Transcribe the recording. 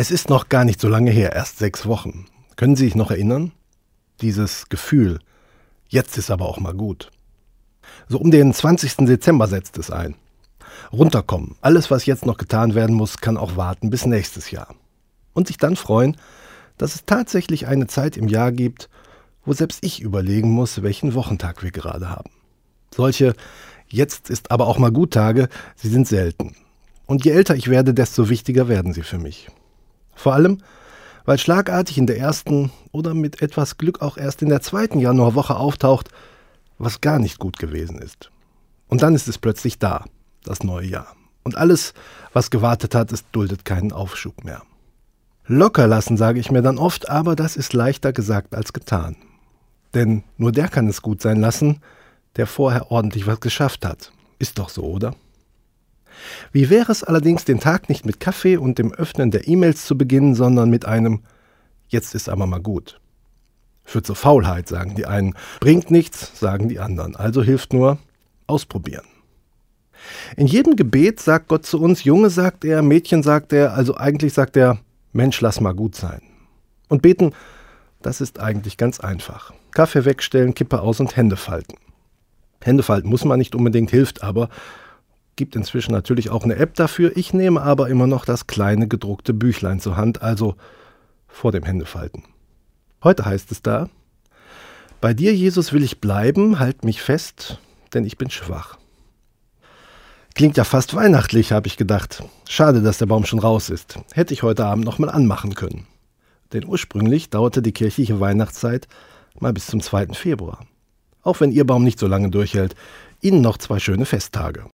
Es ist noch gar nicht so lange her, erst sechs Wochen. Können Sie sich noch erinnern? Dieses Gefühl, jetzt ist aber auch mal gut. So um den 20. Dezember setzt es ein. Runterkommen. Alles, was jetzt noch getan werden muss, kann auch warten bis nächstes Jahr. Und sich dann freuen, dass es tatsächlich eine Zeit im Jahr gibt, wo selbst ich überlegen muss, welchen Wochentag wir gerade haben. Solche Jetzt ist aber auch mal gut Tage, sie sind selten. Und je älter ich werde, desto wichtiger werden sie für mich. Vor allem, weil schlagartig in der ersten oder mit etwas Glück auch erst in der zweiten Januarwoche auftaucht, was gar nicht gut gewesen ist. Und dann ist es plötzlich da, das neue Jahr. Und alles, was gewartet hat, es duldet keinen Aufschub mehr. Locker lassen, sage ich mir dann oft, aber das ist leichter gesagt als getan. Denn nur der kann es gut sein lassen, der vorher ordentlich was geschafft hat. Ist doch so, oder? Wie wäre es allerdings, den Tag nicht mit Kaffee und dem Öffnen der E-Mails zu beginnen, sondern mit einem Jetzt ist aber mal gut. Führt zur Faulheit, sagen die einen. Bringt nichts, sagen die anderen. Also hilft nur ausprobieren. In jedem Gebet sagt Gott zu uns, Junge sagt er, Mädchen sagt er, also eigentlich sagt er, Mensch, lass mal gut sein. Und beten, das ist eigentlich ganz einfach. Kaffee wegstellen, Kippe aus und Hände falten. Hände falten muss man nicht unbedingt, hilft aber. Gibt inzwischen natürlich auch eine App dafür. Ich nehme aber immer noch das kleine gedruckte Büchlein zur Hand, also vor dem Händefalten. Heute heißt es da, bei dir, Jesus, will ich bleiben, halt mich fest, denn ich bin schwach. Klingt ja fast weihnachtlich, habe ich gedacht. Schade, dass der Baum schon raus ist. Hätte ich heute Abend nochmal anmachen können. Denn ursprünglich dauerte die kirchliche Weihnachtszeit mal bis zum 2. Februar. Auch wenn Ihr Baum nicht so lange durchhält, Ihnen noch zwei schöne Festtage.